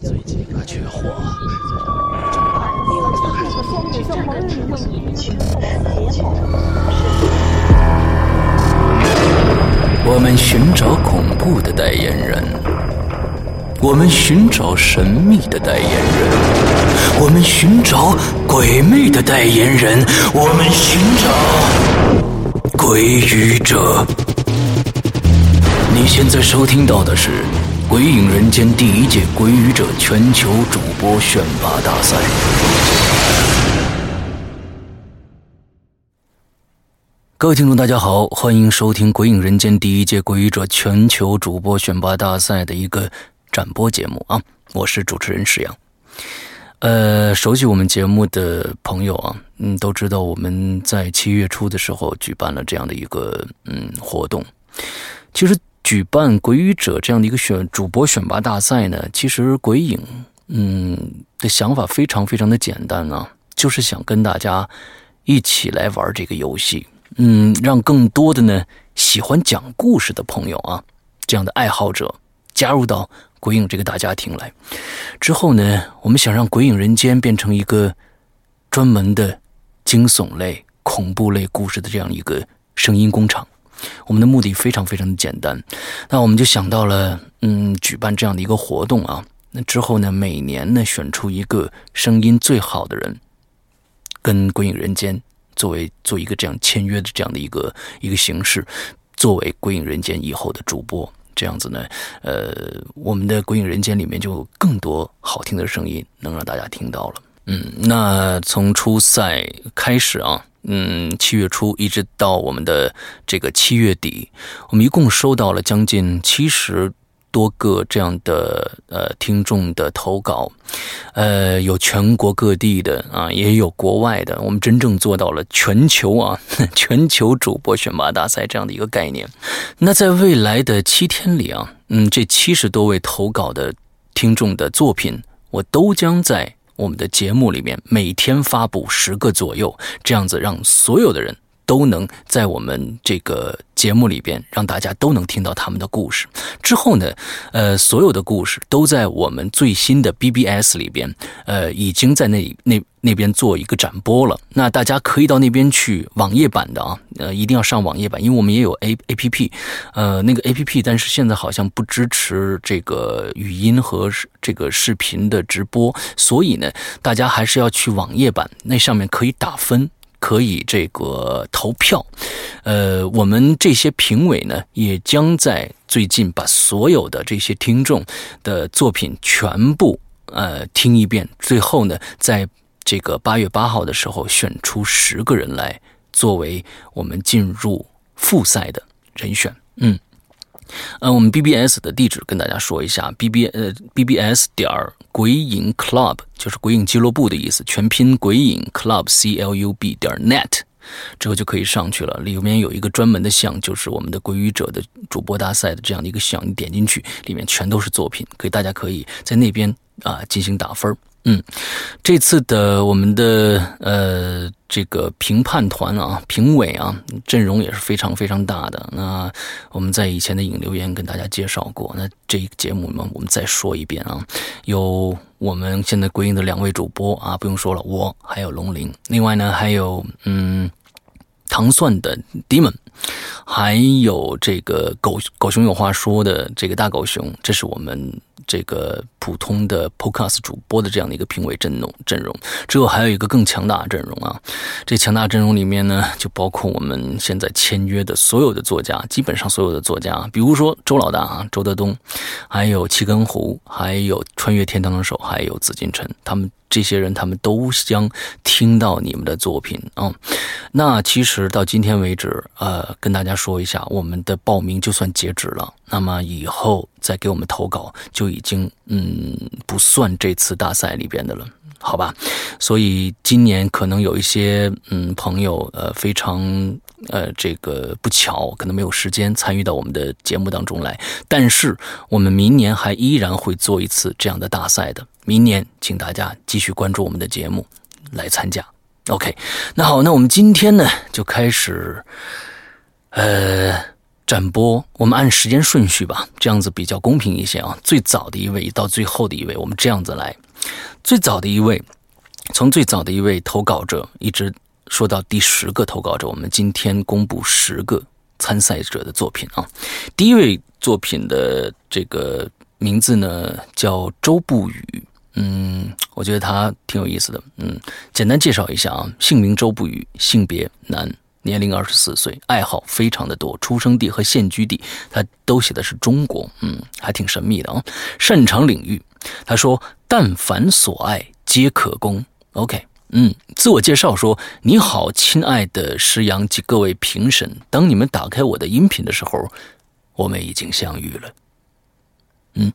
最近可缺货。我们寻找恐怖的代言人，我们寻找神秘的代言人，我们寻找鬼魅的代言人，我们寻找鬼语者。你现在收听到的是《鬼影人间》第一届鬼语者全球主播选拔大赛。各位听众，大家好，欢迎收听《鬼影人间》第一届鬼语者全球主播选拔大赛的一个展播节目啊！我是主持人石阳。呃，熟悉我们节目的朋友啊，嗯，都知道我们在七月初的时候举办了这样的一个嗯活动。其实举办鬼语者这样的一个选主播选拔大赛呢，其实鬼影嗯的想法非常非常的简单啊，就是想跟大家一起来玩这个游戏。嗯，让更多的呢喜欢讲故事的朋友啊，这样的爱好者加入到鬼影这个大家庭来。之后呢，我们想让鬼影人间变成一个专门的惊悚类、恐怖类故事的这样一个声音工厂。我们的目的非常非常的简单，那我们就想到了，嗯，举办这样的一个活动啊。那之后呢，每年呢选出一个声音最好的人，跟鬼影人间。作为做一个这样签约的这样的一个一个形式，作为《鬼影人间》以后的主播，这样子呢，呃，我们的《鬼影人间》里面就更多好听的声音能让大家听到了。嗯，那从初赛开始啊，嗯，七月初一直到我们的这个七月底，我们一共收到了将近七十。多个这样的呃听众的投稿，呃，有全国各地的啊，也有国外的。我们真正做到了全球啊，全球主播选拔大赛这样的一个概念。那在未来的七天里啊，嗯，这七十多位投稿的听众的作品，我都将在我们的节目里面每天发布十个左右，这样子让所有的人。都能在我们这个节目里边让大家都能听到他们的故事。之后呢，呃，所有的故事都在我们最新的 BBS 里边，呃，已经在那那那边做一个展播了。那大家可以到那边去网页版的啊，呃，一定要上网页版，因为我们也有 A A P P，呃，那个 A P P，但是现在好像不支持这个语音和这个视频的直播，所以呢，大家还是要去网页版，那上面可以打分。可以这个投票，呃，我们这些评委呢，也将在最近把所有的这些听众的作品全部呃听一遍，最后呢，在这个八月八号的时候选出十个人来作为我们进入复赛的人选，嗯。呃，我们 BBS 的地址跟大家说一下，BB 呃 BBS 点鬼影 Club 就是鬼影俱乐部的意思，全拼鬼影 Club C L U B 点 net，之后就可以上去了。里面有一个专门的项，就是我们的鬼语者的主播大赛的这样的一个项，你点进去，里面全都是作品，可以大家可以在那边啊进行打分。嗯，这次的我们的呃这个评判团啊，评委啊，阵容也是非常非常大的。那我们在以前的影留言跟大家介绍过，那这一个节目呢，我们再说一遍啊，有我们现在归因的两位主播啊，不用说了，我还有龙鳞，另外呢还有嗯糖蒜的 Demon，还有这个狗狗熊有话说的这个大狗熊，这是我们。这个普通的 Podcast 主播的这样的一个评委阵容阵容，之后还有一个更强大的阵容啊！这强大阵容里面呢，就包括我们现在签约的所有的作家，基本上所有的作家，比如说周老大啊，周德东，还有七根胡，还有穿越天堂的手，还有紫禁城，他们。这些人他们都将听到你们的作品啊。那其实到今天为止，呃，跟大家说一下，我们的报名就算截止了。那么以后再给我们投稿，就已经嗯不算这次大赛里边的了，好吧？所以今年可能有一些嗯朋友呃非常呃这个不巧，可能没有时间参与到我们的节目当中来。但是我们明年还依然会做一次这样的大赛的。明年，请大家继续关注我们的节目，来参加。OK，那好，那我们今天呢就开始，呃，展播，我们按时间顺序吧，这样子比较公平一些啊。最早的一位到最后的一位，我们这样子来。最早的一位，从最早的一位投稿者一直说到第十个投稿者，我们今天公布十个参赛者的作品啊。第一位作品的这个名字呢叫周不语，嗯，我觉得他挺有意思的，嗯，简单介绍一下啊，姓名周不语，性别男。年龄二十四岁，爱好非常的多，出生地和现居地他都写的是中国，嗯，还挺神秘的啊。擅长领域，他说：“但凡所爱皆可攻。” OK，嗯，自我介绍说：“你好，亲爱的石阳及各位评审，当你们打开我的音频的时候，我们已经相遇了。”嗯，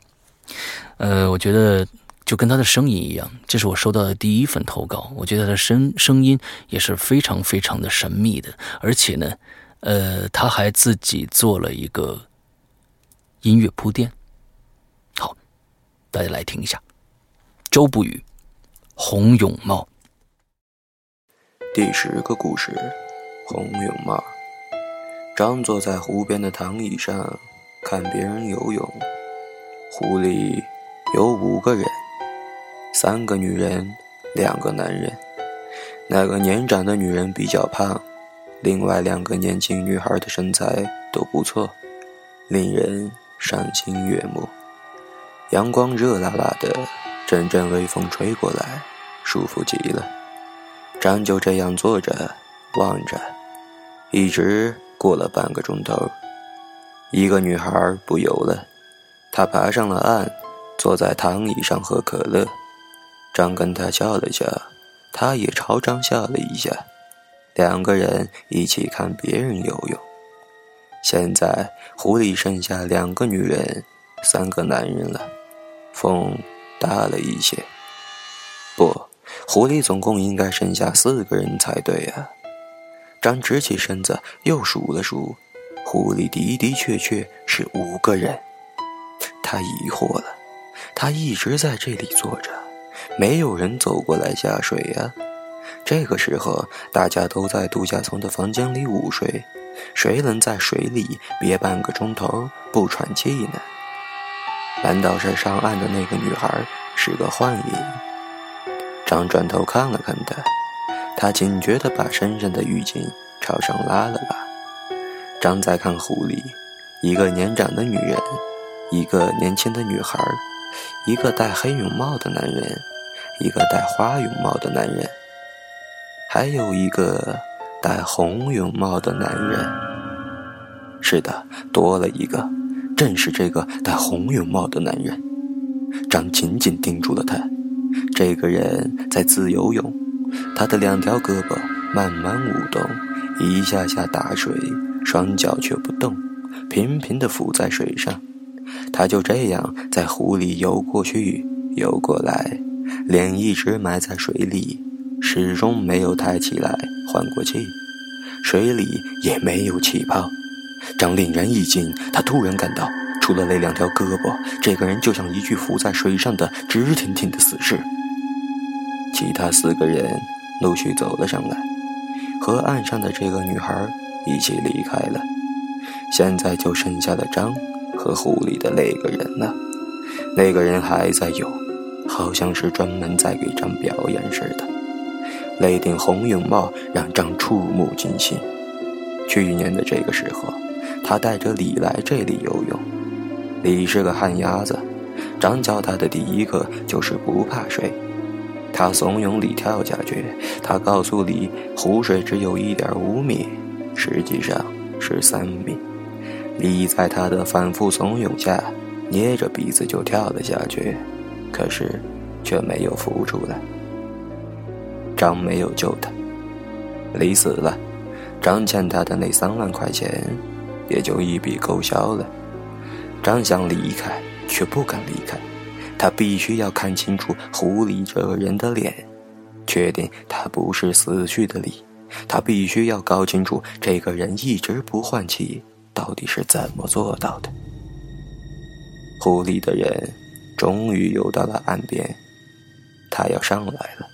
呃，我觉得。就跟他的声音一样，这是我收到的第一份投稿。我觉得他的声声音也是非常非常的神秘的，而且呢，呃，他还自己做了一个音乐铺垫。好，大家来听一下，周不语，洪泳帽。第十个故事，洪泳帽。张坐在湖边的躺椅上，看别人游泳。湖里有五个人。三个女人，两个男人。那个年长的女人比较胖，另外两个年轻女孩的身材都不错，令人赏心悦目。阳光热辣辣的，阵阵微风吹过来，舒服极了。张就这样坐着望着，一直过了半个钟头。一个女孩不游了，她爬上了岸，坐在躺椅上喝可乐。张跟他笑了笑，他也朝张笑了一下，两个人一起看别人游泳。现在湖里剩下两个女人，三个男人了，风大了一些。不，湖里总共应该剩下四个人才对啊！张直起身子又数了数，湖里的的确确是五个人。他疑惑了，他一直在这里坐着。没有人走过来下水呀。这个时候，大家都在度假村的房间里午睡，谁能在水里憋半个钟头不喘气呢？难道是上岸的那个女孩是个幻影？张转头看了看她，他警觉地把身上的浴巾朝上拉了拉。张再看湖里，一个年长的女人，一个年轻的女孩，一个戴黑泳帽的男人。一个戴花泳帽的男人，还有一个戴红泳帽的男人。是的，多了一个，正是这个戴红泳帽的男人。张紧紧盯住了他。这个人在自由泳，他的两条胳膊慢慢舞动，一下下打水，双脚却不动，平平的浮在水上。他就这样在湖里游过去，游过来。脸一直埋在水里，始终没有抬起来换过气，水里也没有气泡。张令人一惊，他突然感到，除了那两条胳膊，这个人就像一具浮在水上的直挺挺的死尸。其他四个人陆续走了上来，和岸上的这个女孩一起离开了。现在就剩下了张和湖里的那个人呢，那个人还在游。好像是专门在给张表演似的。那顶红泳帽让张触目惊心。去年的这个时候，他带着李来这里游泳。李是个旱鸭子，张教他的第一课就是不怕水。他怂恿李跳下去，他告诉李湖水只有一点五米，实际上是三米。李在他的反复怂恿下，捏着鼻子就跳了下去。可是，却没有浮出来。张没有救他，李死了，张欠他的那三万块钱也就一笔勾销了。张想离开，却不敢离开，他必须要看清楚狐狸这个人的脸，确定他不是死去的李。他必须要搞清楚这个人一直不换气到底是怎么做到的。湖里的人。终于游到了岸边，他要上来了。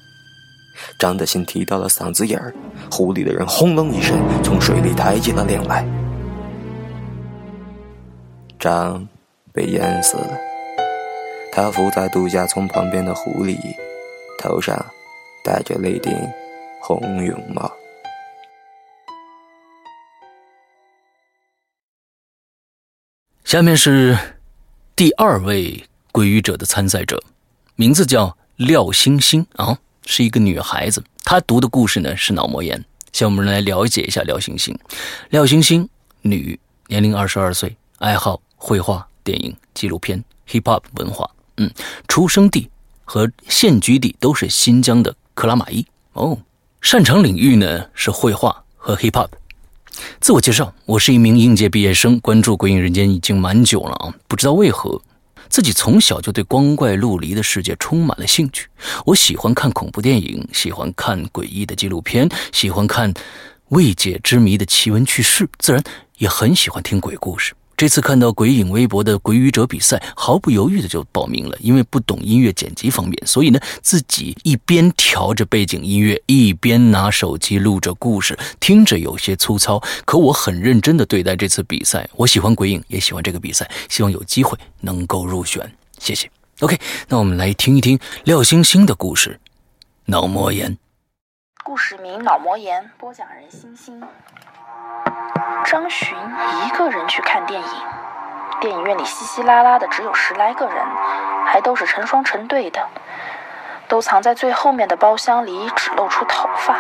张的心提到了嗓子眼儿，湖里的人轰隆一声从水里抬起了脸来。张被淹死了，他伏在度假村旁边的湖里，头上戴着那顶红绒帽。下面是第二位归于者的参赛者，名字叫廖星星啊，是一个女孩子。她读的故事呢是脑膜炎。先我们来了解一下廖星星。廖星星，女，年龄二十二岁，爱好绘画、电影、纪录片、hip hop 文化。嗯，出生地和现居地都是新疆的克拉玛依。哦，擅长领域呢是绘画和 hip hop。自我介绍：我是一名应届毕业生，关注《鬼影人间》已经蛮久了啊。不知道为何，自己从小就对光怪陆离的世界充满了兴趣。我喜欢看恐怖电影，喜欢看诡异的纪录片，喜欢看未解之谜的奇闻趣事，自然也很喜欢听鬼故事。这次看到鬼影微博的鬼语者比赛，毫不犹豫的就报名了。因为不懂音乐剪辑方面，所以呢，自己一边调着背景音乐，一边拿手机录着故事，听着有些粗糙。可我很认真的对待这次比赛。我喜欢鬼影，也喜欢这个比赛，希望有机会能够入选。谢谢。OK，那我们来听一听廖星星的故事，《脑膜炎》。故事名《脑膜炎》，播讲人星星。张巡一个人去看电影，电影院里稀稀拉拉的只有十来个人，还都是成双成对的，都藏在最后面的包厢里，只露出头发。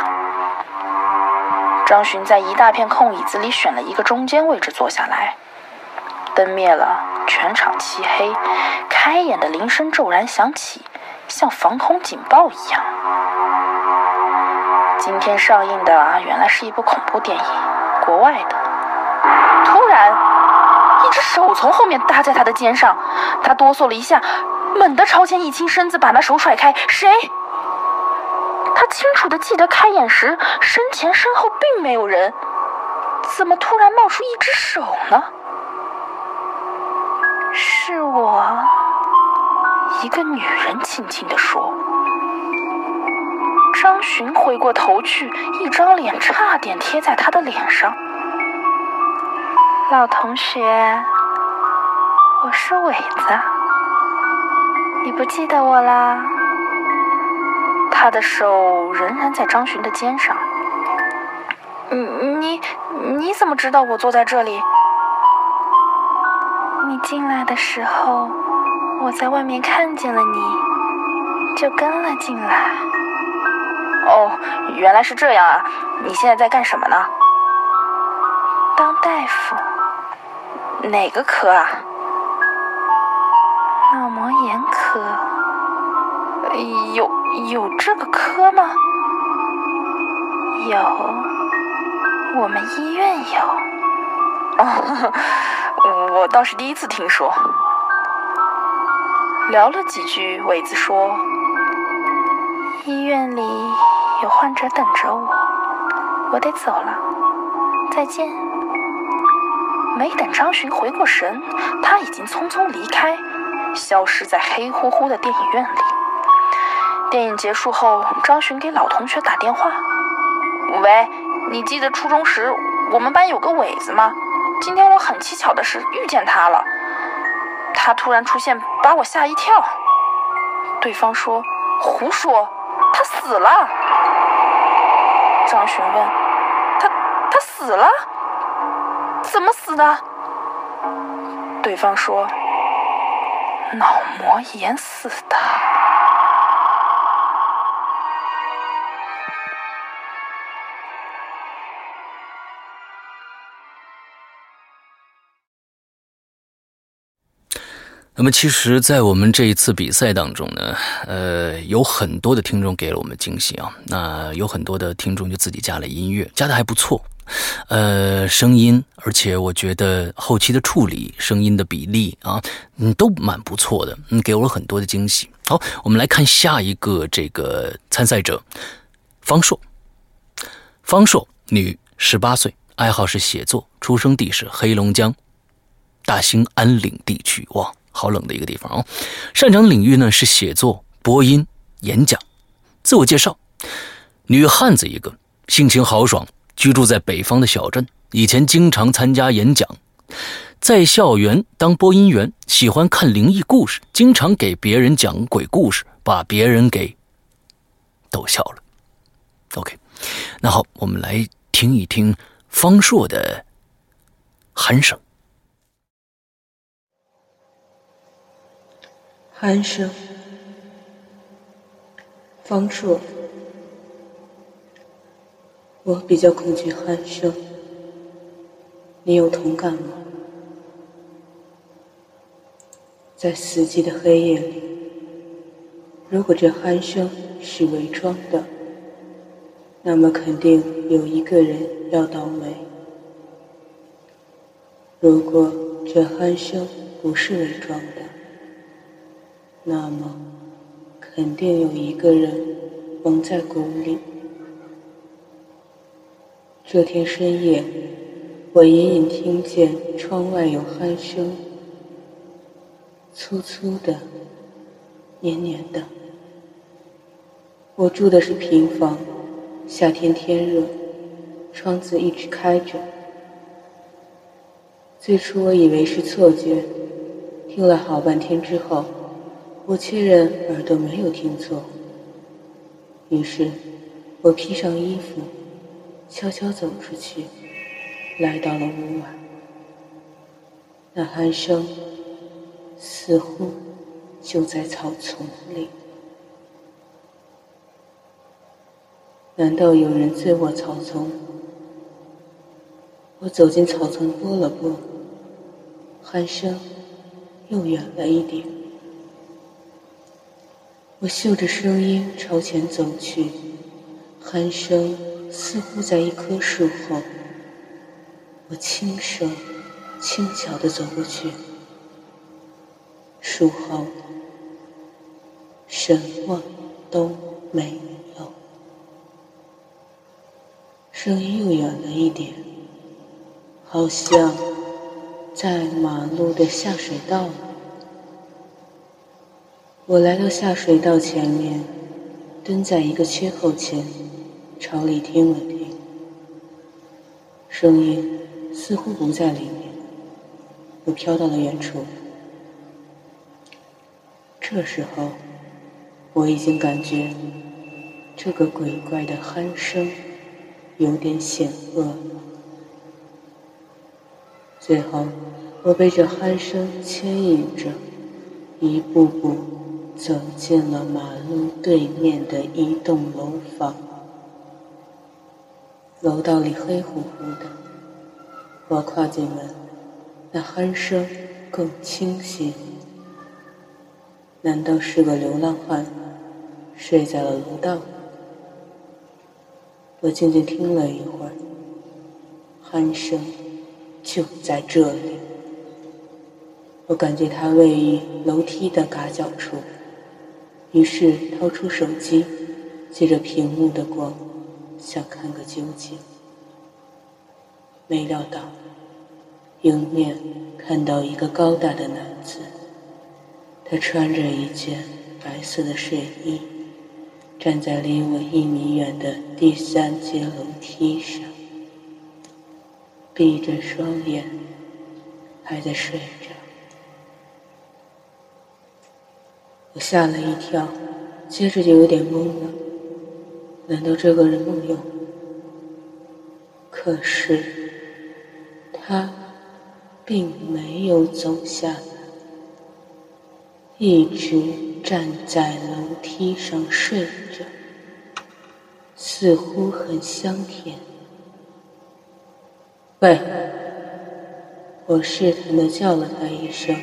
张巡在一大片空椅子里选了一个中间位置坐下来，灯灭了，全场漆黑，开演的铃声骤然响起，像防空警报一样。今天上映的原来是一部恐怖电影，国外的。突然，一只手从后面搭在他的肩上，他哆嗦了一下，猛地朝前一倾身子，把那手甩开。谁？他清楚的记得开眼时身前身后并没有人，怎么突然冒出一只手呢？是我。一个女人轻轻地说。张巡回过头去，一张脸差点贴在他的脸上。老同学，我是伟子，你不记得我啦？他的手仍然在张巡的肩上。你你你怎么知道我坐在这里？你进来的时候，我在外面看见了你，就跟了进来。哦，原来是这样啊！你现在在干什么呢？当大夫。哪个科啊？脑膜炎科。有有这个科吗？有，我们医院有。哦，我倒是第一次听说。聊了几句，伟子说：“医院里有患者等着我，我得走了，再见。”没等张巡回过神，他已经匆匆离开，消失在黑乎乎的电影院里。电影结束后，张巡给老同学打电话：“喂，你记得初中时我们班有个伟子吗？今天我很蹊跷的是遇见他了，他突然出现，把我吓一跳。”对方说：“胡说，他死了。”上询问：“他他死了？”怎么死的？对方说：“脑膜炎死的。”那么，其实，在我们这一次比赛当中呢，呃，有很多的听众给了我们惊喜啊。那有很多的听众就自己加了音乐，加的还不错。呃，声音，而且我觉得后期的处理、声音的比例啊，嗯，都蛮不错的，嗯，给我了很多的惊喜。好，我们来看下一个这个参赛者，方硕。方硕，女，十八岁，爱好是写作，出生地是黑龙江大兴安岭地区。哇，好冷的一个地方啊！擅长的领域呢是写作、播音、演讲。自我介绍：女汉子一个，性情豪爽。居住在北方的小镇，以前经常参加演讲，在校园当播音员，喜欢看灵异故事，经常给别人讲鬼故事，把别人给逗笑了。OK，那好，我们来听一听方硕的鼾声。鼾声，方硕，我比较恐惧鼾声，你有同感吗？在死寂的黑夜里，如果这鼾声是伪装的，那么肯定有一个人要倒霉。如果这鼾声不是伪装的，那么肯定有一个人蒙在鼓里。这天深夜，我隐隐听见窗外有鼾声。粗粗的，黏黏的。我住的是平房，夏天天热，窗子一直开着。最初我以为是错觉，听了好半天之后，我确认耳朵没有听错。于是，我披上衣服，悄悄走出去，来到了屋外。那鼾声。似乎就在草丛里。难道有人醉卧草丛？我走进草丛，拨了拨，鼾声又远了一点。我嗅着声音朝前走去，鼾声似乎在一棵树后。我轻声、轻巧地走过去。树后什么都没有，声音又远了一点，好像在马路的下水道里。我来到下水道前面，蹲在一个缺口前，朝里听了听，声音似乎不在里面，又飘到了远处。这时候，我已经感觉这个鬼怪的鼾声有点险恶了。最后，我被这鼾声牵引着，一步步走进了马路对面的一栋楼房。楼道里黑乎乎的，我跨进门，那鼾声更清晰。难道是个流浪汉睡在了楼道？我静静听了一会儿，鼾声就在这里。我感觉它位于楼梯的嘎角处，于是掏出手机，借着屏幕的光，想看个究竟。没料到，迎面看到一个高大的男子。他穿着一件白色的睡衣，站在离我一米远的第三阶楼梯上，闭着双眼，还在睡。我吓了一跳，接着就有点懵了。难道这个人梦游？可是他并没有走下来。一直站在楼梯上睡着，似乎很香甜。喂！我试探的叫了他一声，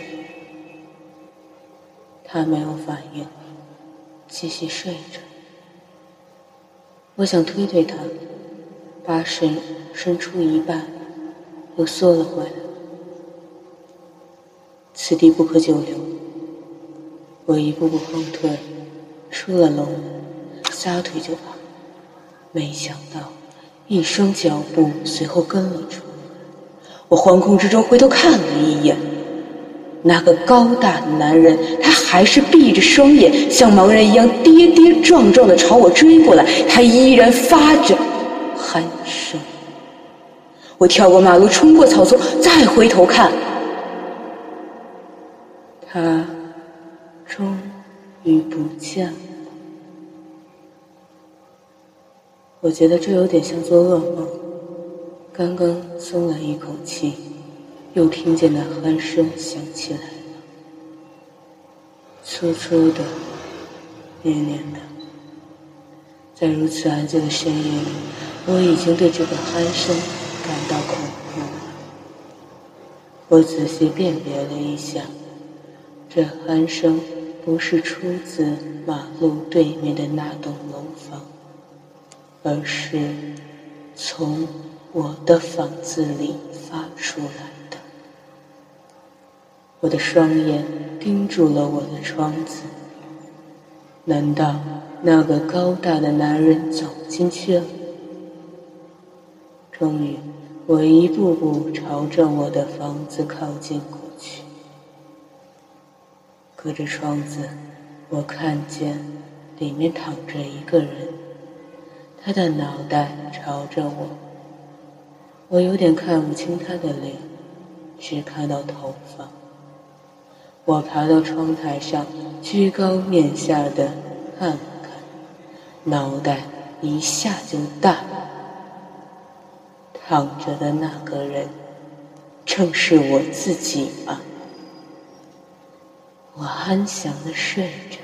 他没有反应，继续睡着。我想推推他，把手伸出一半，又缩了回来。此地不可久留。我一步步后退，出了楼门，撒腿就跑。没想到，一声脚步随后跟了出来。我惶恐之中回头看了一眼，那个高大的男人，他还是闭着双眼，像盲人一样跌跌撞撞的朝我追过来。他依然发着鼾声。我跳过马路，冲过草丛，再回头看，他终于不见了。我觉得这有点像做噩梦。刚刚松了一口气，又听见那鼾声响起来，粗粗的，黏黏的。在如此安静的深夜里，我已经对这个鼾声感到恐怖了。我仔细辨别了一下，这鼾声不是出自马路对面的那栋楼房。而是从我的房子里发出来。我的双眼盯住了我的窗子。难道那个高大的男人走进去了？终于，我一步步朝着我的房子靠近过去。隔着窗子，我看见里面躺着一个人。他的脑袋朝着我，我有点看不清他的脸，只看到头发。我爬到窗台上，居高面下的看看，脑袋一下就大了。躺着的那个人，正是我自己啊！我安详的睡着，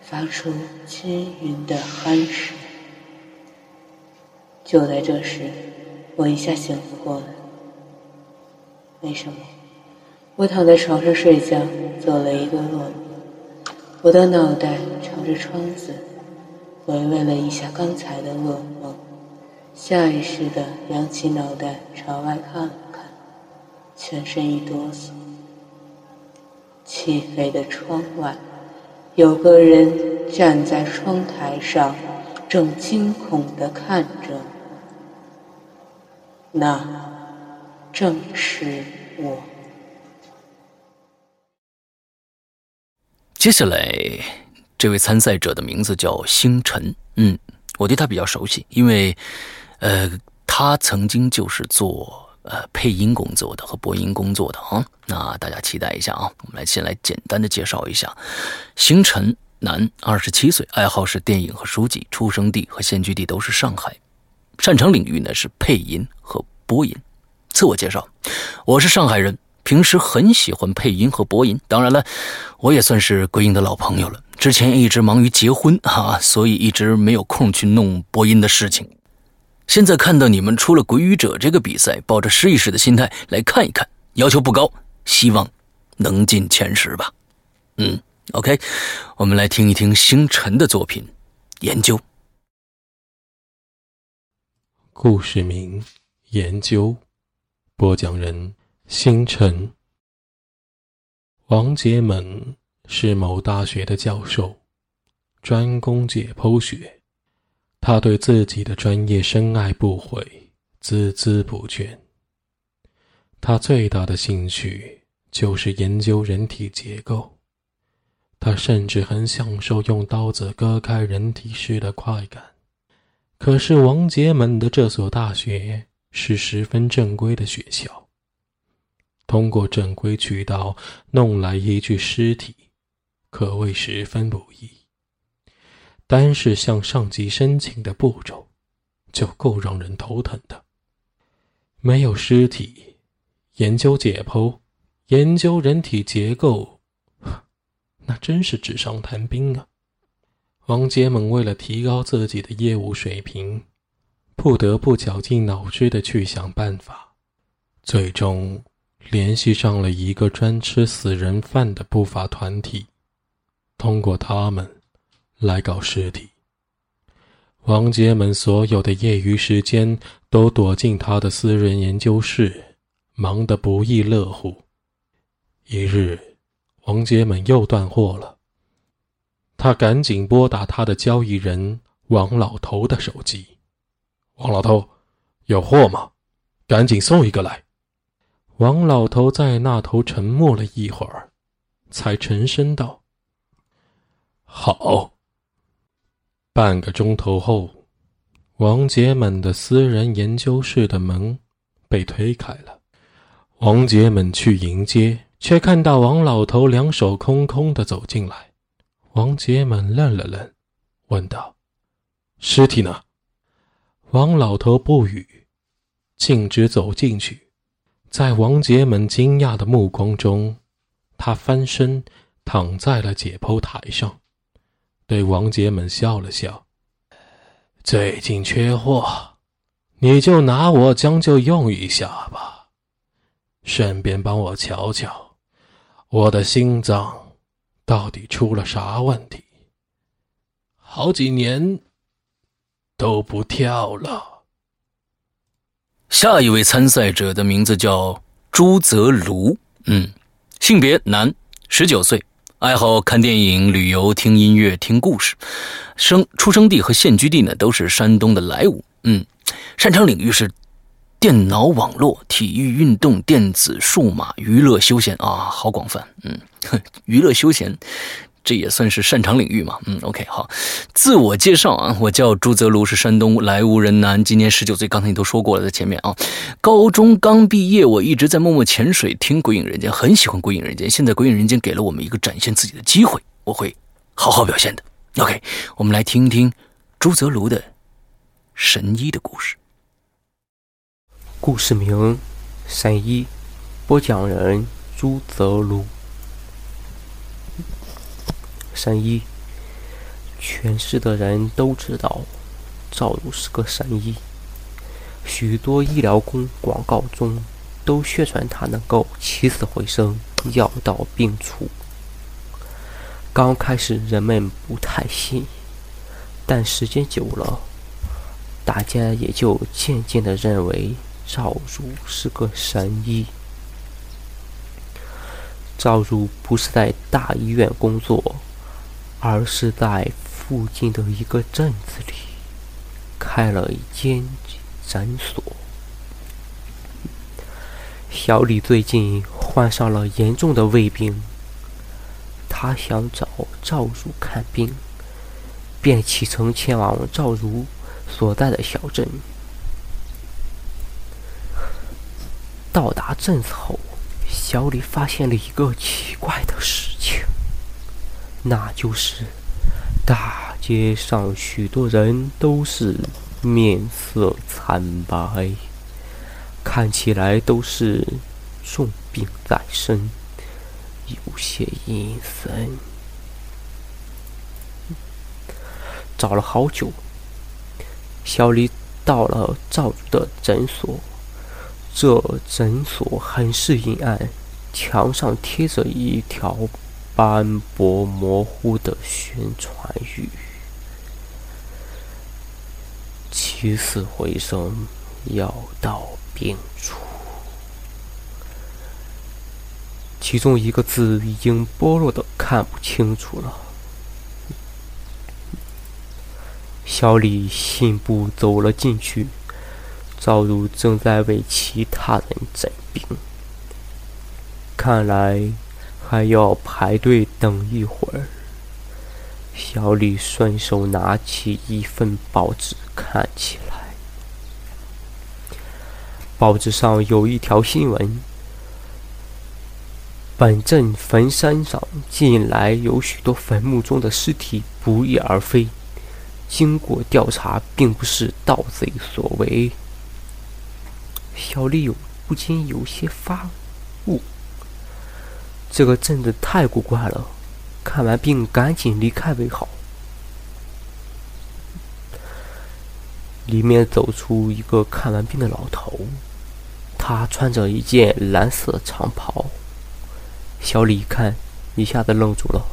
发出均匀的鼾声。就在这时，我一下醒了过来。为什么？我躺在床上睡觉，做了一个噩梦。我的脑袋朝着窗子，回味了一下刚才的噩梦，下意识的扬起脑袋朝外看了看，全身一哆嗦。漆黑的窗外，有个人站在窗台上，正惊恐的看着。那正是我。接下来，这位参赛者的名字叫星辰。嗯，我对他比较熟悉，因为，呃，他曾经就是做呃配音工作的和播音工作的啊。那大家期待一下啊。我们来先来简单的介绍一下，星辰，男，二十七岁，爱好是电影和书籍，出生地和现居地都是上海。擅长领域呢是配音和播音。自我介绍：我是上海人，平时很喜欢配音和播音。当然了，我也算是鬼影的老朋友了。之前一直忙于结婚啊，所以一直没有空去弄播音的事情。现在看到你们出了《鬼语者》这个比赛，抱着试一试的心态来看一看，要求不高，希望能进前十吧。嗯，OK，我们来听一听星辰的作品《研究》。故事名：研究，播讲人：星辰。王杰猛是某大学的教授，专攻解剖学。他对自己的专业深爱不悔，孜孜不倦。他最大的兴趣就是研究人体结构。他甚至很享受用刀子割开人体时的快感。可是王杰们的这所大学是十分正规的学校，通过正规渠道弄来一具尸体，可谓十分不易。单是向上级申请的步骤，就够让人头疼的。没有尸体，研究解剖，研究人体结构，那真是纸上谈兵啊！王杰猛为了提高自己的业务水平，不得不绞尽脑汁的去想办法，最终联系上了一个专吃死人饭的不法团体，通过他们来搞尸体。王杰们所有的业余时间都躲进他的私人研究室，忙得不亦乐乎。一日，王杰们又断货了。他赶紧拨打他的交易人王老头的手机。王老头，有货吗？赶紧送一个来。王老头在那头沉默了一会儿，才沉声道：“好。”半个钟头后，王杰们的私人研究室的门被推开了。王杰们去迎接，却看到王老头两手空空的走进来。王杰们愣了愣，问道：“尸体呢？”王老头不语，径直走进去。在王杰们惊讶的目光中，他翻身躺在了解剖台上，对王杰们笑了笑：“最近缺货，你就拿我将就用一下吧。”顺便帮我瞧瞧，我的心脏到底出了啥问题？好几年都不跳了。下一位参赛者的名字叫朱泽庐，嗯，性别男，十九岁，爱好看电影、旅游、听音乐、听故事，生出生地和现居地呢都是山东的莱芜，嗯，擅长领域是。电脑网络、体育运动、电子数码、娱乐休闲啊，好广泛。嗯，娱乐休闲，这也算是擅长领域嘛。嗯，OK，好。自我介绍啊，我叫朱泽庐，是山东莱芜人男，今年十九岁。刚才你都说过了，在前面啊。高中刚毕业，我一直在默默潜水，听《鬼影人间》，很喜欢《鬼影人间》。现在《鬼影人间》给了我们一个展现自己的机会，我会好好表现的。OK，我们来听一听朱泽庐的神医的故事。故事名：神医，播讲人：朱泽庐。神医，全市的人都知道赵如是个神医，许多医疗公广告中都宣传他能够起死回生、药到病除。刚开始人们不太信，但时间久了，大家也就渐渐的认为。赵如是个神医。赵如不是在大医院工作，而是在附近的一个镇子里开了一间诊所。小李最近患上了严重的胃病，他想找赵如看病，便启程前往赵如所在的小镇。到达镇子后，小李发现了一个奇怪的事情，那就是大街上许多人都是面色惨白，看起来都是重病在身，有些阴森。找了好久，小李到了赵的诊所。这诊所很是阴暗，墙上贴着一条斑驳模糊的宣传语：“起死回生，药到病除。”其中一个字已经剥落的看不清楚了。小李信步走了进去。赵如正在为其他人诊病，看来还要排队等一会儿。小李顺手拿起一份报纸看起来，报纸上有一条新闻：本镇坟山上近来有许多坟墓中的尸体不翼而飞，经过调查，并不是盗贼所为。小丽有不禁有些发，这个镇子太古怪了，看完病赶紧离开为好。里面走出一个看完病的老头，他穿着一件蓝色长袍。小李一看，一下子愣住了，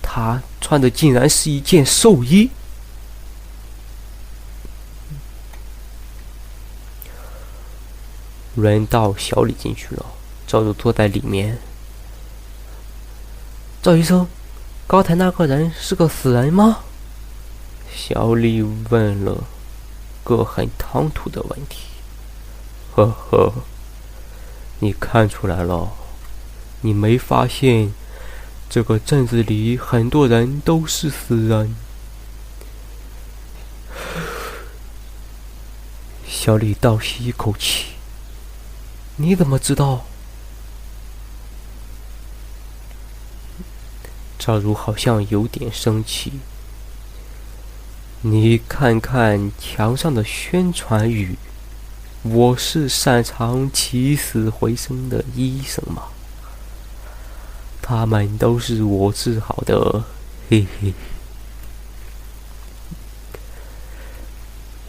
他穿的竟然是一件寿衣。轮到小李进去了，赵如坐在里面。赵医生，刚才那个人是个死人吗？小李问了个很唐突的问题。呵呵，你看出来了？你没发现这个镇子里很多人都是死人？小李倒吸一口气。你怎么知道？赵如好像有点生气。你看看墙上的宣传语：“我是擅长起死回生的医生嘛。”他们都是我治好的，嘿嘿。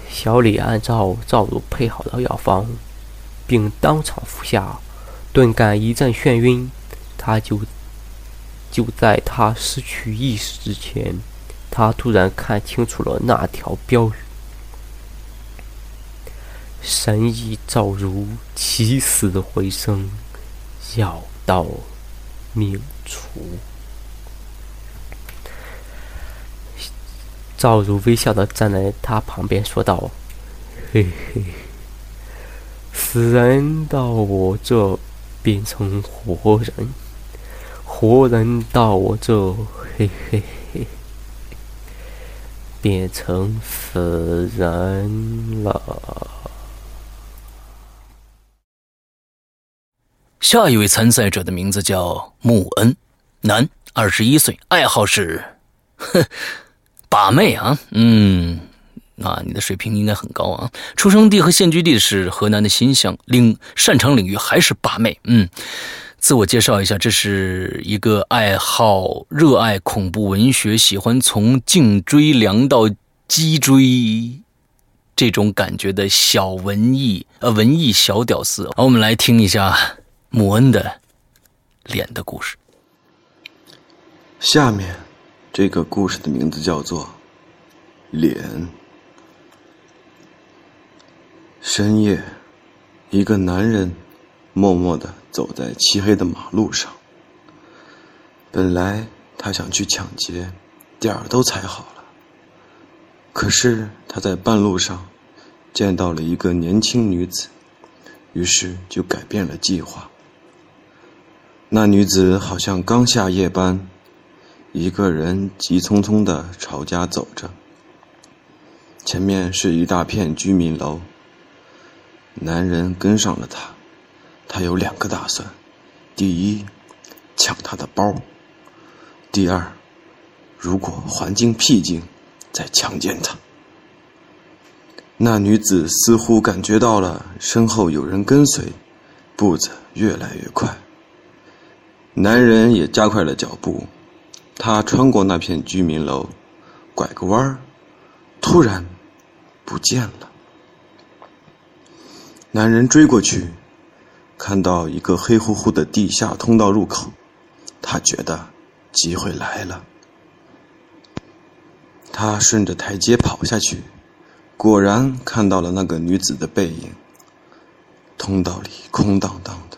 小李按照赵如配好的药方，并当场服下，顿感一阵眩晕。他就就在他失去意识之前，他突然看清楚了那条标语：“神医赵如起死回生，药到。”命除。赵如微笑的站在他旁边说道：“嘿嘿，死人到我这变成活人，活人到我这，嘿嘿嘿，变成死人了。”下一位参赛者的名字叫穆恩，男，二十一岁，爱好是，哼，把妹啊，嗯，啊，你的水平应该很高啊。出生地和现居地是河南的新乡，领擅长领域还是把妹，嗯。自我介绍一下，这是一个爱好、热爱恐怖文学，喜欢从颈椎凉到脊椎这种感觉的小文艺，呃，文艺小屌丝。好，我们来听一下。穆恩的脸的故事。下面这个故事的名字叫做《脸》。深夜，一个男人默默的走在漆黑的马路上。本来他想去抢劫，点儿都踩好了。可是他在半路上见到了一个年轻女子，于是就改变了计划。那女子好像刚下夜班，一个人急匆匆的朝家走着。前面是一大片居民楼。男人跟上了她，他有两个打算：第一，抢她的包；第二，如果环境僻静，再强奸她。那女子似乎感觉到了身后有人跟随，步子越来越快。男人也加快了脚步，他穿过那片居民楼，拐个弯儿，突然不见了。男人追过去，看到一个黑乎乎的地下通道入口，他觉得机会来了。他顺着台阶跑下去，果然看到了那个女子的背影。通道里空荡荡的。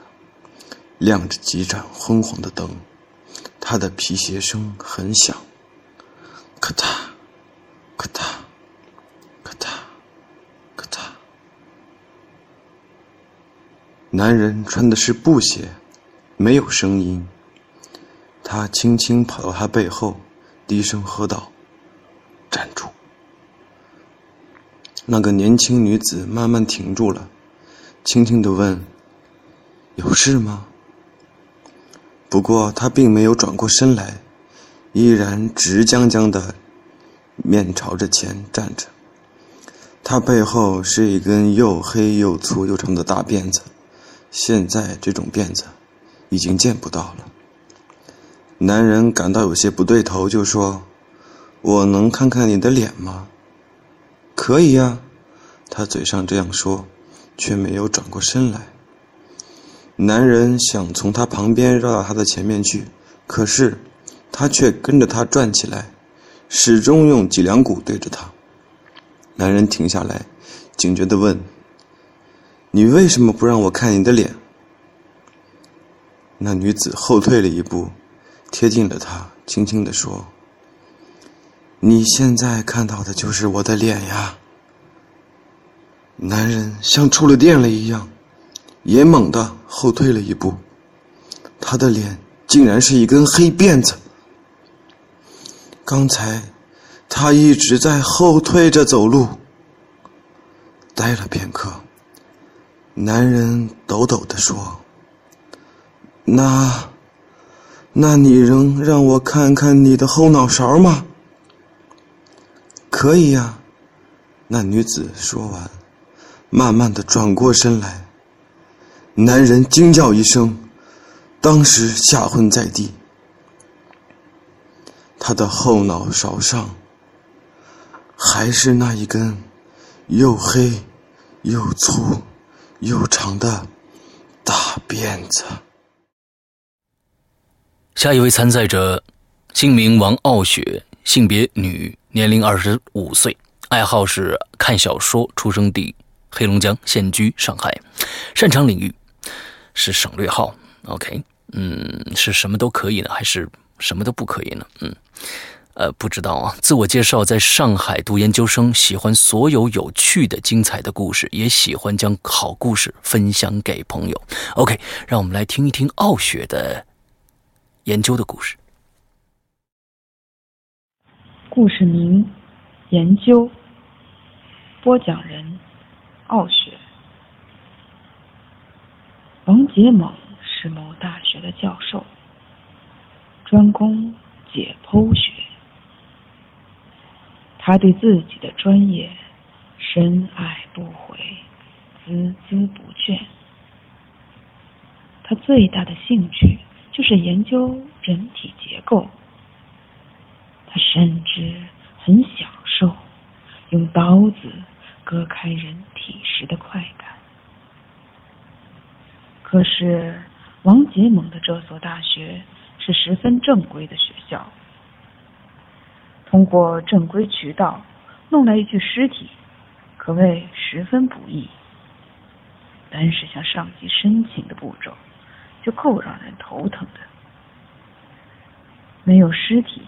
亮着几盏昏黄的灯，他的皮鞋声很响，咔嗒，咔嗒，咔嗒，咔嗒。男人穿的是布鞋，没有声音。他轻轻跑到他背后，低声喝道：“站住！”那个年轻女子慢慢停住了，轻轻的问：“有事吗？”不过他并没有转过身来，依然直僵僵的面朝着前站着。他背后是一根又黑又粗又长的大辫子，现在这种辫子已经见不到了。男人感到有些不对头，就说：“我能看看你的脸吗？”“可以呀。”他嘴上这样说，却没有转过身来。男人想从他旁边绕到他的前面去，可是他却跟着他转起来，始终用脊梁骨对着他。男人停下来，警觉地问：“你为什么不让我看你的脸？”那女子后退了一步，贴近了他，轻轻地说：“你现在看到的就是我的脸呀。”男人像触了电了一样。也猛地后退了一步，他的脸竟然是一根黑辫子。刚才他一直在后退着走路。待了片刻，男人抖抖地说：“那，那你能让我看看你的后脑勺吗？”“可以呀。”那女子说完，慢慢的转过身来。男人惊叫一声，当时吓昏在地。他的后脑勺上还是那一根又黑又粗又长的大辫子。下一位参赛者，姓名王傲雪，性别女，年龄二十五岁，爱好是看小说，出生地黑龙江，现居上海，擅长领域是省略号。OK，嗯，是什么都可以呢，还是什么都不可以呢？嗯。呃，不知道啊。自我介绍，在上海读研究生，喜欢所有有趣的、精彩的故事，也喜欢将好故事分享给朋友。OK，让我们来听一听傲雪的研究的故事。故事名：研究。播讲人：傲雪。王杰猛是某大学的教授，专攻解剖学。他对自己的专业深爱不悔，孜孜不倦。他最大的兴趣就是研究人体结构。他甚至很享受用刀子割开人体时的快感。可是，王杰猛的这所大学是十分正规的学校。通过正规渠道弄来一具尸体，可谓十分不易。单是向上级申请的步骤，就够让人头疼的。没有尸体，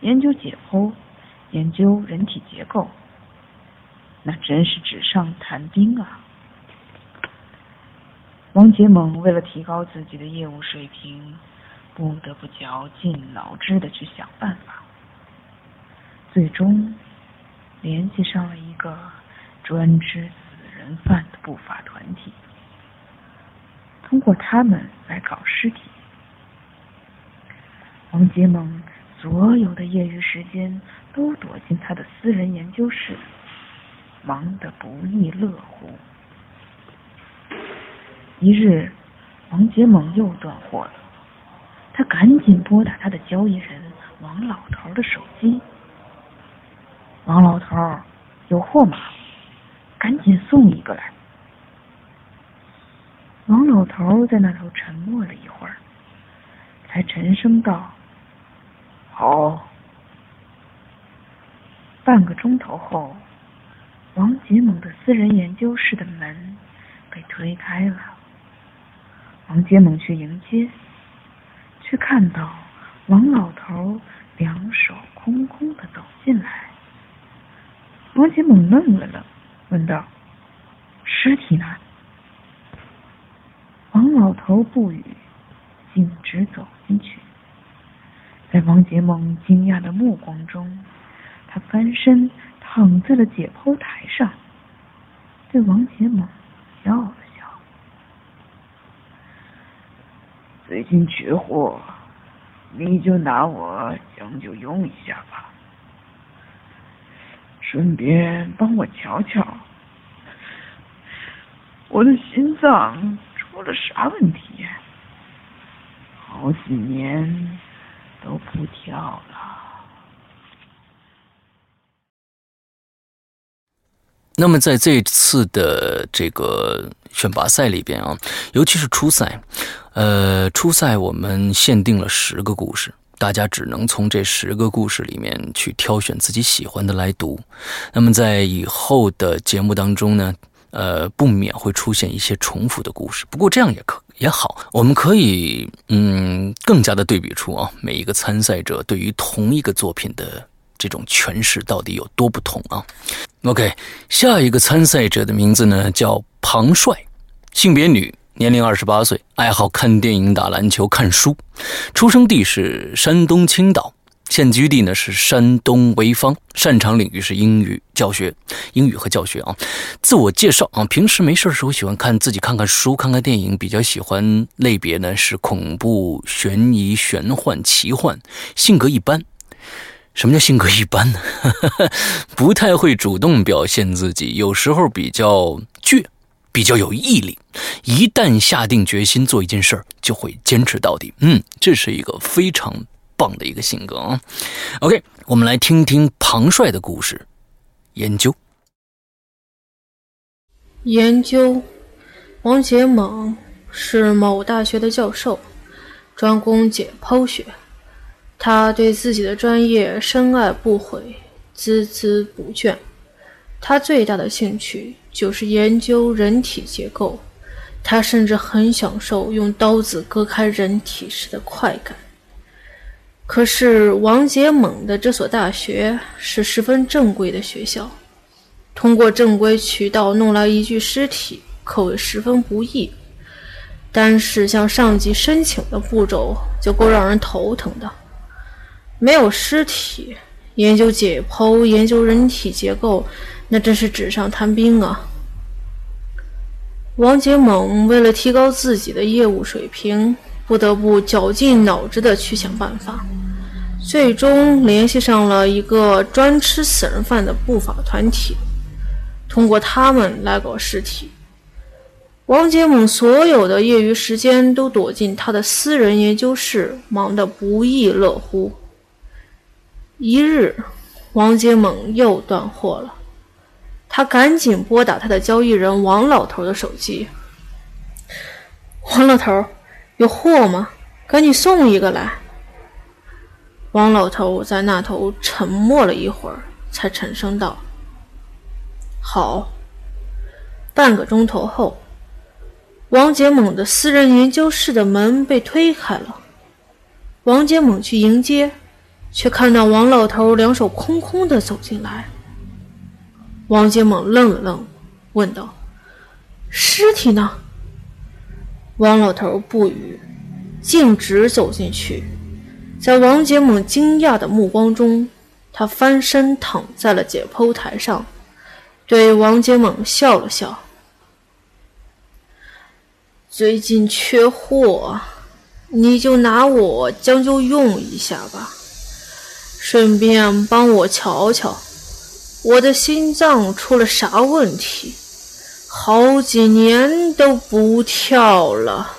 研究解剖，研究人体结构，那真是纸上谈兵啊！王杰猛为了提高自己的业务水平，不得不绞尽脑汁的去想办法。最终联系上了一个专吃死人犯的不法团体，通过他们来搞尸体。王杰猛所有的业余时间都躲进他的私人研究室，忙得不亦乐乎。一日，王杰猛又断货了，他赶紧拨打他的交易人王老头的手机。王老头有货吗？赶紧送一个来。王老头在那头沉默了一会儿，才沉声道：“好。”半个钟头后，王杰猛的私人研究室的门被推开了。王杰猛去迎接，却看到王老头两手空空的走进来。王杰猛愣了愣，问道：“尸体呢？”王老头不语，径直走进去。在王杰猛惊讶的目光中，他翻身躺在了解剖台上，对王杰猛笑了笑：“最近缺货，你就拿我将就用一下吧。”顺便帮我瞧瞧，我的心脏出了啥问题？好几年都不跳了。那么在这次的这个选拔赛里边啊，尤其是初赛，呃，初赛我们限定了十个故事。大家只能从这十个故事里面去挑选自己喜欢的来读。那么在以后的节目当中呢，呃，不免会出现一些重复的故事。不过这样也可也好，我们可以嗯更加的对比出啊每一个参赛者对于同一个作品的这种诠释到底有多不同啊。OK，下一个参赛者的名字呢叫庞帅，性别女。年龄二十八岁，爱好看电影、打篮球、看书，出生地是山东青岛，现居地呢是山东潍坊，擅长领域是英语教学，英语和教学啊。自我介绍啊，平时没事的时候喜欢看自己看看书，看看电影，比较喜欢类别呢是恐怖、悬疑、玄幻、奇幻，性格一般。什么叫性格一般呢？不太会主动表现自己，有时候比较倔，比较有毅力。一旦下定决心做一件事儿，就会坚持到底。嗯，这是一个非常。棒的一个性格啊！OK，我们来听听庞帅的故事。研究，研究，王杰猛是某大学的教授，专攻解剖学。他对自己的专业深爱不悔，孜孜不倦。他最大的兴趣就是研究人体结构。他甚至很享受用刀子割开人体时的快感。可是王杰猛的这所大学是十分正规的学校，通过正规渠道弄来一具尸体，可谓十分不易。单是向上级申请的步骤就够让人头疼的。没有尸体，研究解剖、研究人体结构，那真是纸上谈兵啊！王杰猛为了提高自己的业务水平。不得不绞尽脑汁地去想办法，最终联系上了一个专吃死人饭的不法团体，通过他们来搞尸体。王杰猛所有的业余时间都躲进他的私人研究室，忙得不亦乐乎。一日，王杰猛又断货了，他赶紧拨打他的交易人王老头的手机。王老头。有货吗？赶紧送一个来。王老头在那头沉默了一会儿，才沉声道：“好。”半个钟头后，王杰猛的私人研究室的门被推开了。王杰猛去迎接，却看到王老头两手空空的走进来。王杰猛愣了愣，问道：“尸体呢？”王老头不语，径直走进去。在王杰猛惊讶的目光中，他翻身躺在了解剖台上，对王杰猛笑了笑：“最近缺货，你就拿我将就用一下吧，顺便帮我瞧瞧，我的心脏出了啥问题。”好几年都不跳了。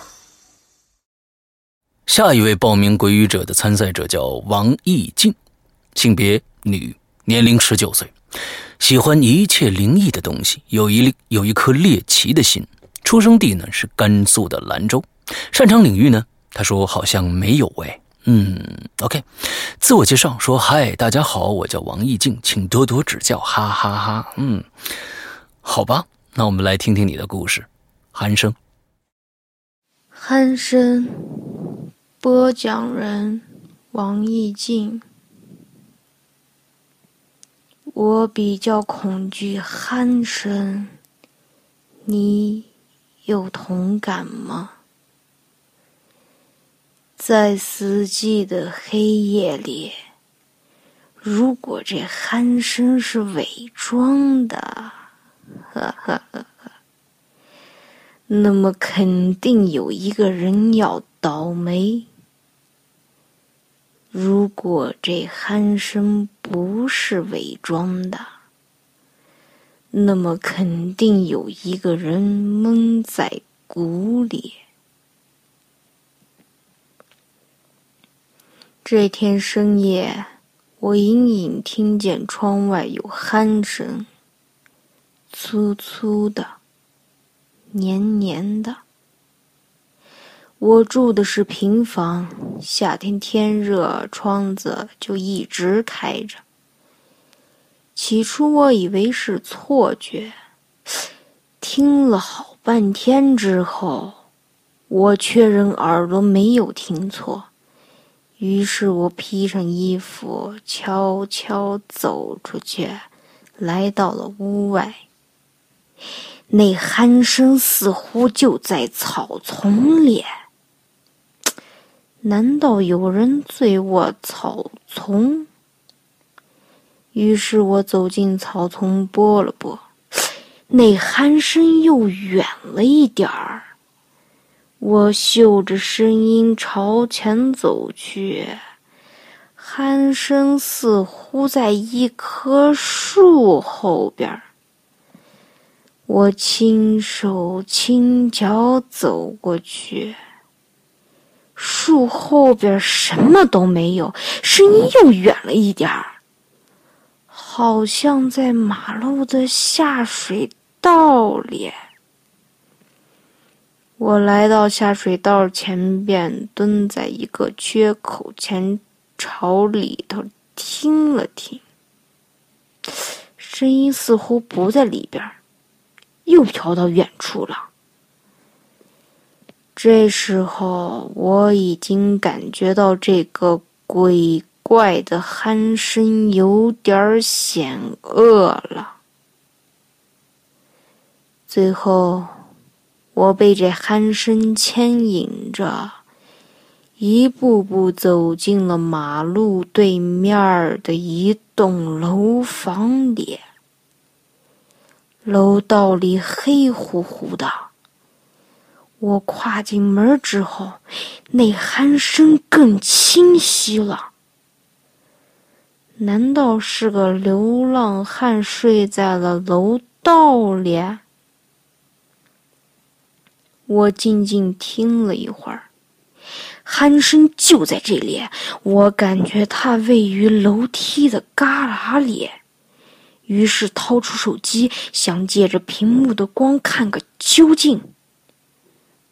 下一位报名鬼语者的参赛者叫王艺静，性别女，年龄十九岁，喜欢一切灵异的东西，有一粒有一颗猎奇的心。出生地呢是甘肃的兰州，擅长领域呢，他说好像没有哎。嗯，OK，自我介绍说嗨，大家好，我叫王艺静，请多多指教，哈哈哈。嗯，好吧。那我们来听听你的故事，鼾声。鼾声，播讲人王艺静。我比较恐惧鼾声，你有同感吗？在死寂的黑夜里，如果这鼾声是伪装的。呵呵呵呵，那么肯定有一个人要倒霉。如果这鼾声不是伪装的，那么肯定有一个人蒙在鼓里。这天深夜，我隐隐听见窗外有鼾声。粗粗的，黏黏的。我住的是平房，夏天天热，窗子就一直开着。起初我以为是错觉，听了好半天之后，我确认耳朵没有听错。于是我披上衣服，悄悄走出去，来到了屋外。那鼾声似乎就在草丛里。难道有人醉卧草丛？于是我走进草丛，拨了拨，那鼾声又远了一点儿。我嗅着声音朝前走去，鼾声似乎在一棵树后边。我轻手轻脚走过去。树后边什么都没有，声音又远了一点儿，好像在马路的下水道里。我来到下水道前边，蹲在一个缺口前，朝里头听了听，声音似乎不在里边，又飘到远处了。这时候，我已经感觉到这个鬼怪的鼾声有点险恶了。最后，我被这鼾声牵引着，一步步走进了马路对面的一栋楼房里。楼道里黑乎乎的。我跨进门之后，那鼾声更清晰了。难道是个流浪汉睡在了楼道里？我静静听了一会儿，鼾声就在这里。我感觉它位于楼梯的旮旯里，于是掏出手机，想借着屏幕的光看个究竟。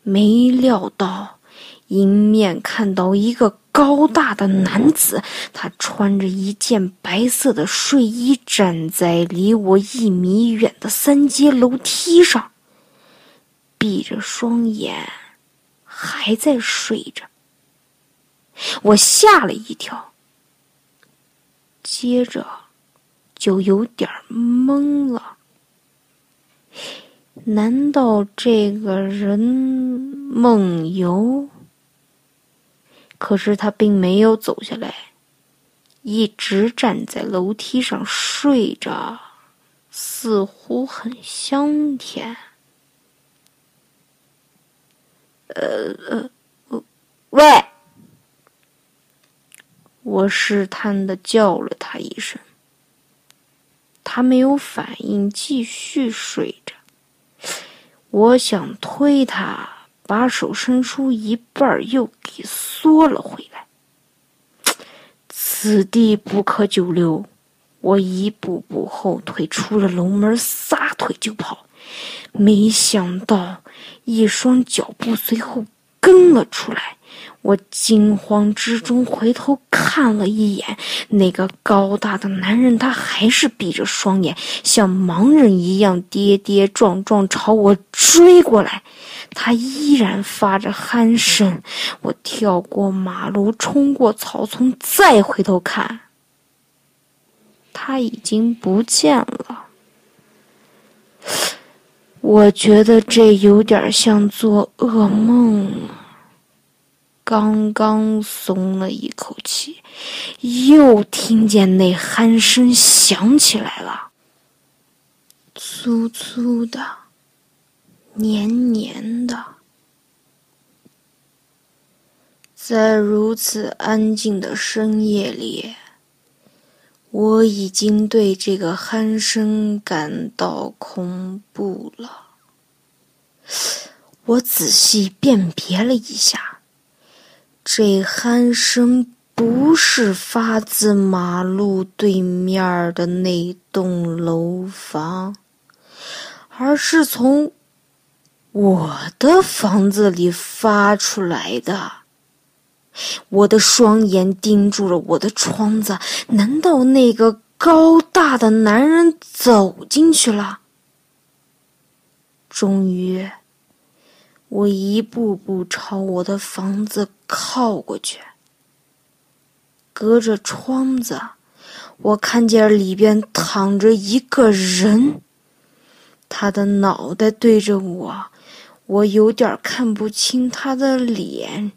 没料到，迎面看到一个高大的男子，他穿着一件白色的睡衣，站在离我一米远的三阶楼梯上，闭着双眼，还在睡着。我吓了一跳，接着就有点懵了。难道这个人梦游？可是他并没有走下来，一直站在楼梯上睡着，似乎很香甜。呃呃，喂！我试探的叫了他一声，他没有反应，继续睡着。我想推他，把手伸出一半，又给缩了回来。此地不可久留，我一步步后退，出了楼门，撒腿就跑。没想到，一双脚步随后跟了出来。我惊慌之中回头看了一眼，那个高大的男人，他还是闭着双眼，像盲人一样跌跌撞撞朝我追过来。他依然发着鼾声。我跳过马路，冲过草丛，再回头看，他已经不见了。我觉得这有点像做噩梦。刚刚松了一口气，又听见那鼾声响起来了，粗粗的，黏黏的。在如此安静的深夜里，我已经对这个鼾声感到恐怖了。我仔细辨别了一下。这鼾声不是发自马路对面的那栋楼房，而是从我的房子里发出来的。我的双眼盯住了我的窗子，难道那个高大的男人走进去了？终于。我一步步朝我的房子靠过去，隔着窗子，我看见里边躺着一个人，他的脑袋对着我，我有点看不清他的脸。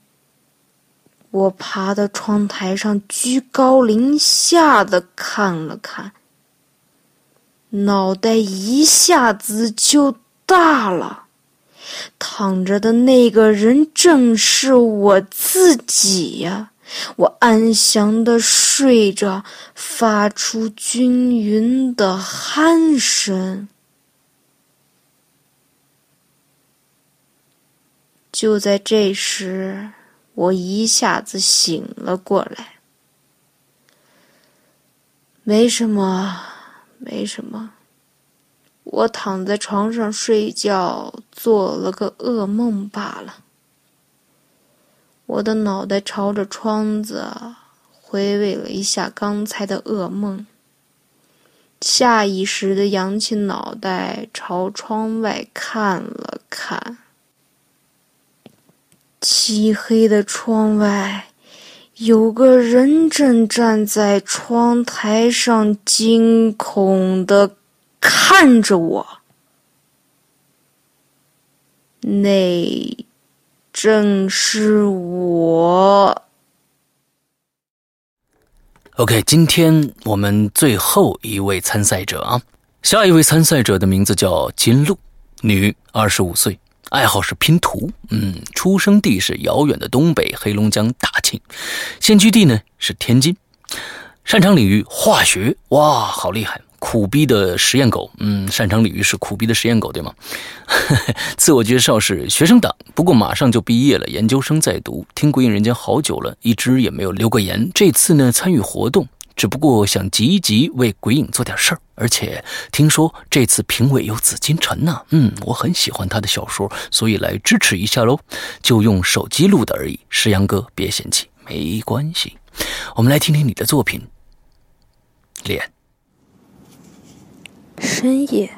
我爬到窗台上，居高临下的看了看，脑袋一下子就大了。躺着的那个人正是我自己呀！我安详的睡着，发出均匀的鼾声。就在这时，我一下子醒了过来。没什么，没什么。我躺在床上睡觉，做了个噩梦罢了。我的脑袋朝着窗子，回味了一下刚才的噩梦。下意识的扬起脑袋，朝窗外看了看。漆黑的窗外，有个人正站在窗台上，惊恐的。看着我，那正是我。OK，今天我们最后一位参赛者啊，下一位参赛者的名字叫金露，女，二十五岁，爱好是拼图，嗯，出生地是遥远的东北黑龙江大庆，现居地呢是天津，擅长领域化学，哇，好厉害！苦逼的实验狗，嗯，擅长领域是苦逼的实验狗，对吗？自我介绍是学生党，不过马上就毕业了，研究生在读。听《鬼影人间》好久了，一直也没有留过言。这次呢，参与活动，只不过想积极为鬼影做点事儿。而且听说这次评委有紫金陈呢，嗯，我很喜欢他的小说，所以来支持一下喽。就用手机录的而已，石阳哥别嫌弃，没关系。我们来听听你的作品，脸。深夜，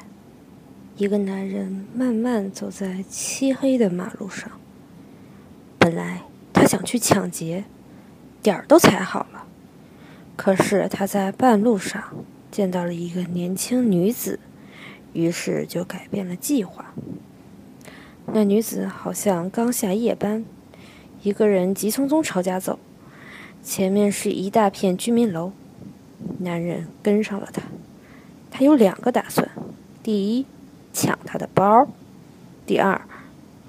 一个男人慢慢走在漆黑的马路上。本来他想去抢劫，点儿都踩好了。可是他在半路上见到了一个年轻女子，于是就改变了计划。那女子好像刚下夜班，一个人急匆匆朝家走，前面是一大片居民楼。男人跟上了她。他有两个打算：第一，抢她的包；第二，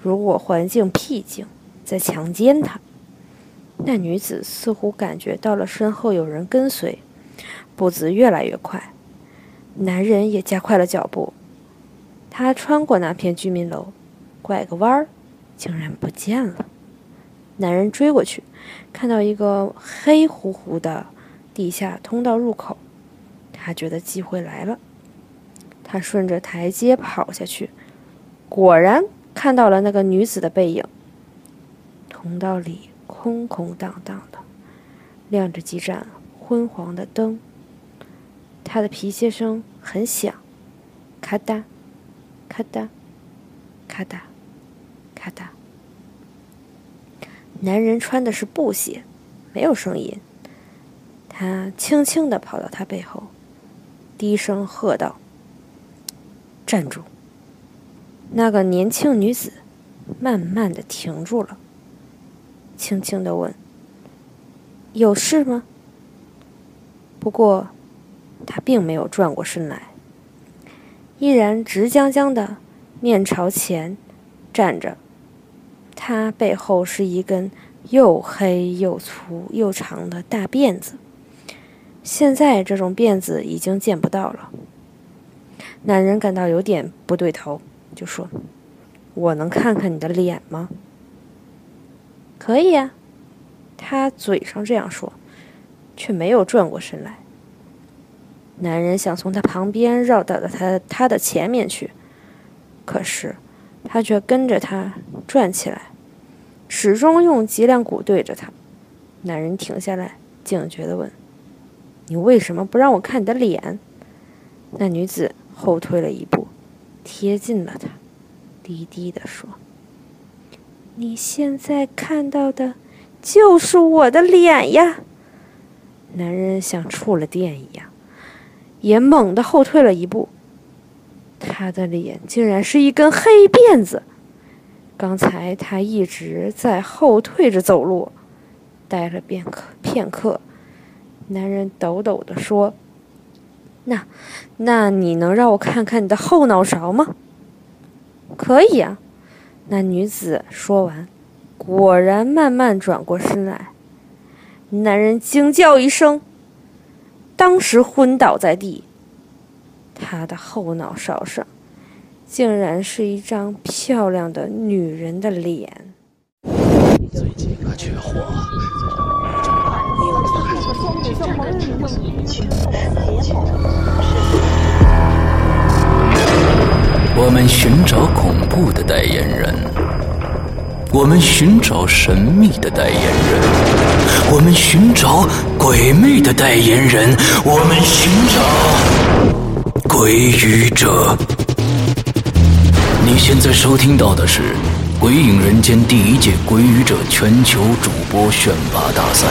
如果环境僻静，再强奸她。那女子似乎感觉到了身后有人跟随，步子越来越快，男人也加快了脚步。他穿过那片居民楼，拐个弯儿，竟然不见了。男人追过去，看到一个黑乎乎的地下通道入口。他觉得机会来了，他顺着台阶跑下去，果然看到了那个女子的背影。通道里空空荡荡的，亮着几盏昏黄的灯。他的皮鞋声很响，咔嗒，咔嗒，咔嗒，咔嗒。男人穿的是布鞋，没有声音。他轻轻地跑到他背后。低声喝道：“站住！”那个年轻女子慢慢的停住了，轻轻的问：“有事吗？”不过，他并没有转过身来，依然直僵僵的面朝前站着。他背后是一根又黑又粗又长的大辫子。现在这种辫子已经见不到了。男人感到有点不对头，就说：“我能看看你的脸吗？”“可以呀。”他嘴上这样说，却没有转过身来。男人想从他旁边绕到了他他的前面去，可是他却跟着他转起来，始终用脊梁骨对着他。男人停下来，警觉的问。你为什么不让我看你的脸？那女子后退了一步，贴近了他，低低的说：“你现在看到的，就是我的脸呀！”男人像触了电一样，也猛地后退了一步。他的脸竟然是一根黑辫子。刚才他一直在后退着走路，待了片刻，片刻，男人抖抖地说：“那，那你能让我看看你的后脑勺吗？”“可以啊。”那女子说完，果然慢慢转过身来。男人惊叫一声，当时昏倒在地。他的后脑勺上，竟然是一张漂亮的女人的脸。最近可缺货。我们寻找恐怖的代言人，我们寻找神秘的代言人，我们寻找鬼魅的代言人，我们寻找鬼语者。你现在收听到的是《鬼影人间》第一届鬼语者全球主播选拔大赛。